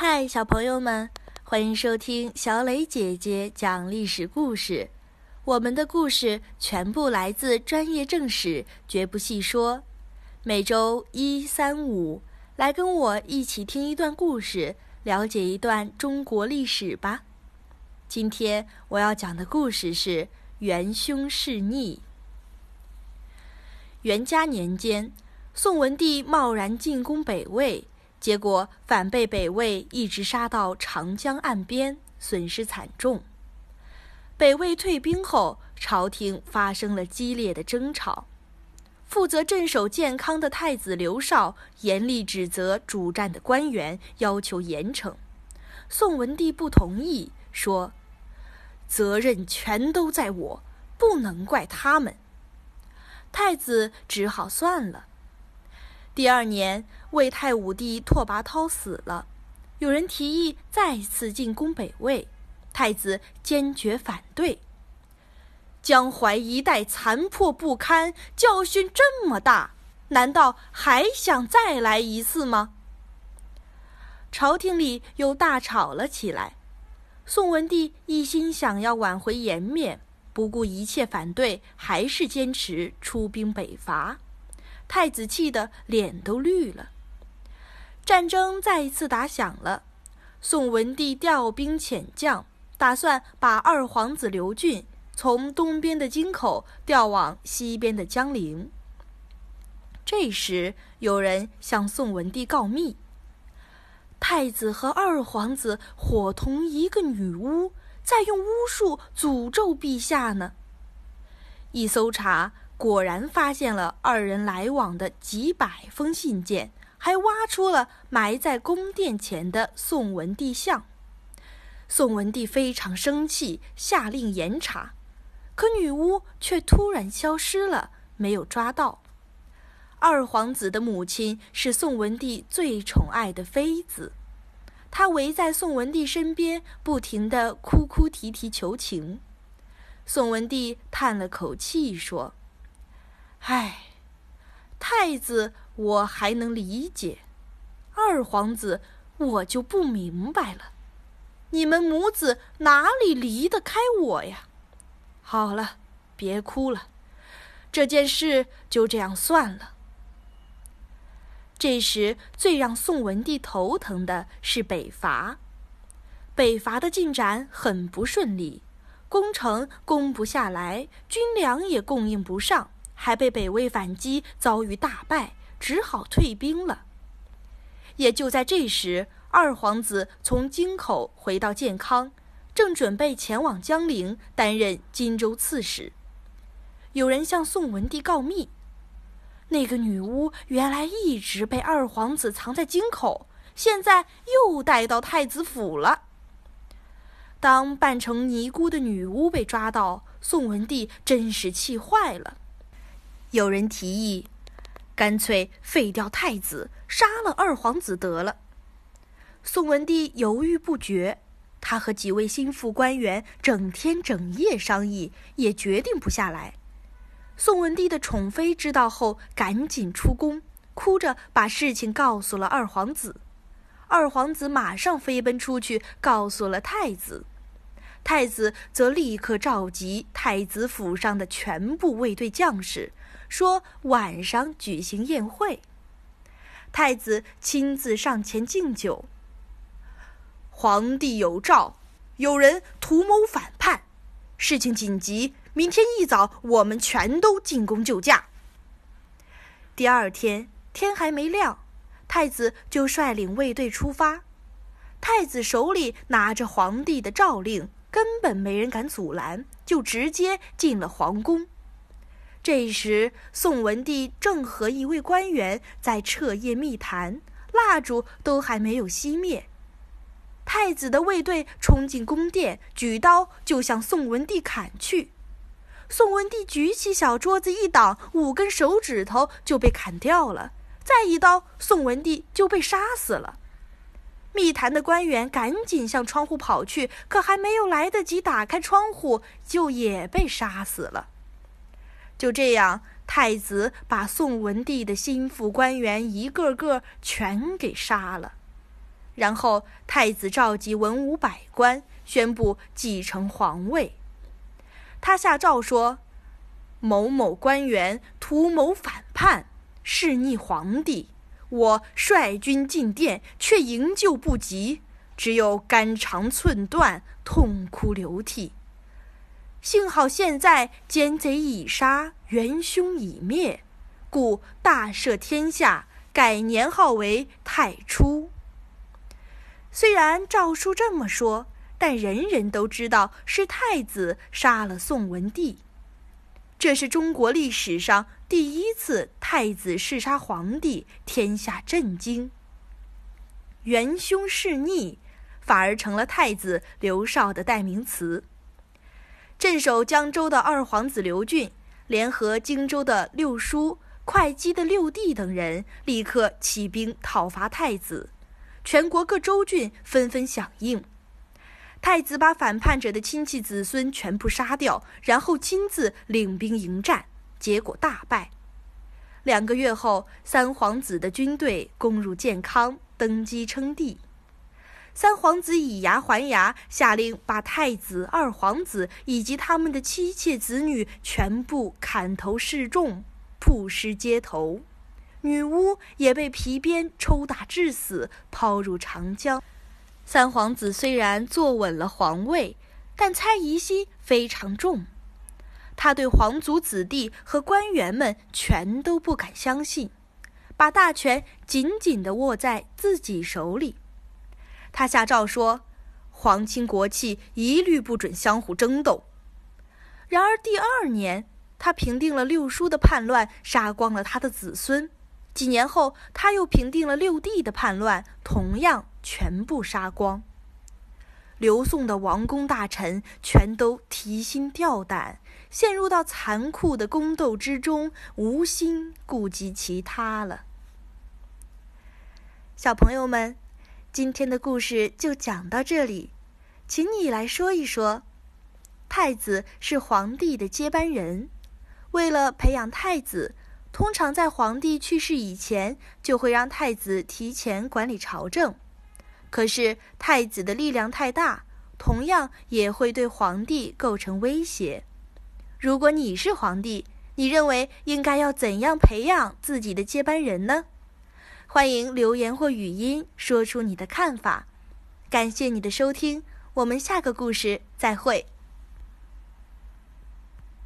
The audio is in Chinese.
嗨，小朋友们，欢迎收听小磊姐姐讲历史故事。我们的故事全部来自专业正史，绝不细说。每周一、三、五，来跟我一起听一段故事，了解一段中国历史吧。今天我要讲的故事是元凶弑逆。元嘉年间，宋文帝贸然进攻北魏。结果反被北魏一直杀到长江岸边，损失惨重。北魏退兵后，朝廷发生了激烈的争吵。负责镇守建康的太子刘绍严厉指责主战的官员，要求严惩。宋文帝不同意，说：“责任全都在我，不能怪他们。”太子只好算了。第二年，魏太武帝拓跋焘死了，有人提议再次进攻北魏，太子坚决反对。江淮一带残破不堪，教训这么大，难道还想再来一次吗？朝廷里又大吵了起来。宋文帝一心想要挽回颜面，不顾一切反对，还是坚持出兵北伐。太子气得脸都绿了。战争再一次打响了，宋文帝调兵遣将，打算把二皇子刘俊从东边的京口调往西边的江陵。这时，有人向宋文帝告密：太子和二皇子伙同一个女巫，在用巫术诅咒陛下呢。一搜查。果然发现了二人来往的几百封信件，还挖出了埋在宫殿前的宋文帝像。宋文帝非常生气，下令严查，可女巫却突然消失了，没有抓到。二皇子的母亲是宋文帝最宠爱的妃子，她围在宋文帝身边，不停地哭哭啼啼求情。宋文帝叹了口气说。唉，太子我还能理解，二皇子我就不明白了。你们母子哪里离得开我呀？好了，别哭了，这件事就这样算了。这时，最让宋文帝头疼的是北伐。北伐的进展很不顺利，攻城攻不下来，军粮也供应不上。还被北魏反击，遭遇大败，只好退兵了。也就在这时，二皇子从京口回到建康，正准备前往江陵担任荆州刺史。有人向宋文帝告密，那个女巫原来一直被二皇子藏在京口，现在又带到太子府了。当扮成尼姑的女巫被抓到，宋文帝真是气坏了。有人提议，干脆废掉太子，杀了二皇子得了。宋文帝犹豫不决，他和几位心腹官员整天整夜商议，也决定不下来。宋文帝的宠妃知道后，赶紧出宫，哭着把事情告诉了二皇子。二皇子马上飞奔出去，告诉了太子。太子则立刻召集太子府上的全部卫队将士。说晚上举行宴会，太子亲自上前敬酒。皇帝有诏，有人图谋反叛，事情紧急，明天一早我们全都进宫救驾。第二天天还没亮，太子就率领卫队出发。太子手里拿着皇帝的诏令，根本没人敢阻拦，就直接进了皇宫。这时，宋文帝正和一位官员在彻夜密谈，蜡烛都还没有熄灭。太子的卫队冲进宫殿，举刀就向宋文帝砍去。宋文帝举起小桌子一挡，五根手指头就被砍掉了。再一刀，宋文帝就被杀死了。密谈的官员赶紧向窗户跑去，可还没有来得及打开窗户，就也被杀死了。就这样，太子把宋文帝的心腹官员一个个全给杀了，然后太子召集文武百官，宣布继承皇位。他下诏说：“某某官员图谋反叛，弑逆皇帝，我率军进殿，却营救不及，只有肝肠寸断，痛哭流涕。幸好现在奸贼已杀，元凶已灭，故大赦天下，改年号为太初。”虽然诏书这么说，但人人都知道是太子杀了宋文帝。这是中国历史上第一次太子弑杀皇帝，天下震惊。元凶弑逆，反而成了太子刘绍的代名词。镇守江州的二皇子刘俊，联合荆州的六叔、会稽的六弟等人，立刻起兵讨伐太子。全国各州郡纷纷响应，太子把反叛者的亲戚子孙全部杀掉，然后亲自领兵迎战，结果大败。两个月后，三皇子的军队攻入建康，登基称帝。三皇子以牙还牙，下令把太子、二皇子以及他们的妻妾子女全部砍头示众，曝尸街头。女巫也被皮鞭抽打致死，抛入长江。三皇子虽然坐稳了皇位，但猜疑心非常重。他对皇族子弟和官员们全都不敢相信，把大权紧紧地握在自己手里。他下诏说：“皇亲国戚一律不准相互争斗。”然而第二年，他平定了六叔的叛乱，杀光了他的子孙。几年后，他又平定了六弟的叛乱，同样全部杀光。刘宋的王公大臣全都提心吊胆，陷入到残酷的宫斗之中，无心顾及其他了。小朋友们，今天的故事就讲到这里，请你来说一说，太子是皇帝的接班人，为了培养太子。通常在皇帝去世以前，就会让太子提前管理朝政。可是太子的力量太大，同样也会对皇帝构成威胁。如果你是皇帝，你认为应该要怎样培养自己的接班人呢？欢迎留言或语音说出你的看法。感谢你的收听，我们下个故事再会。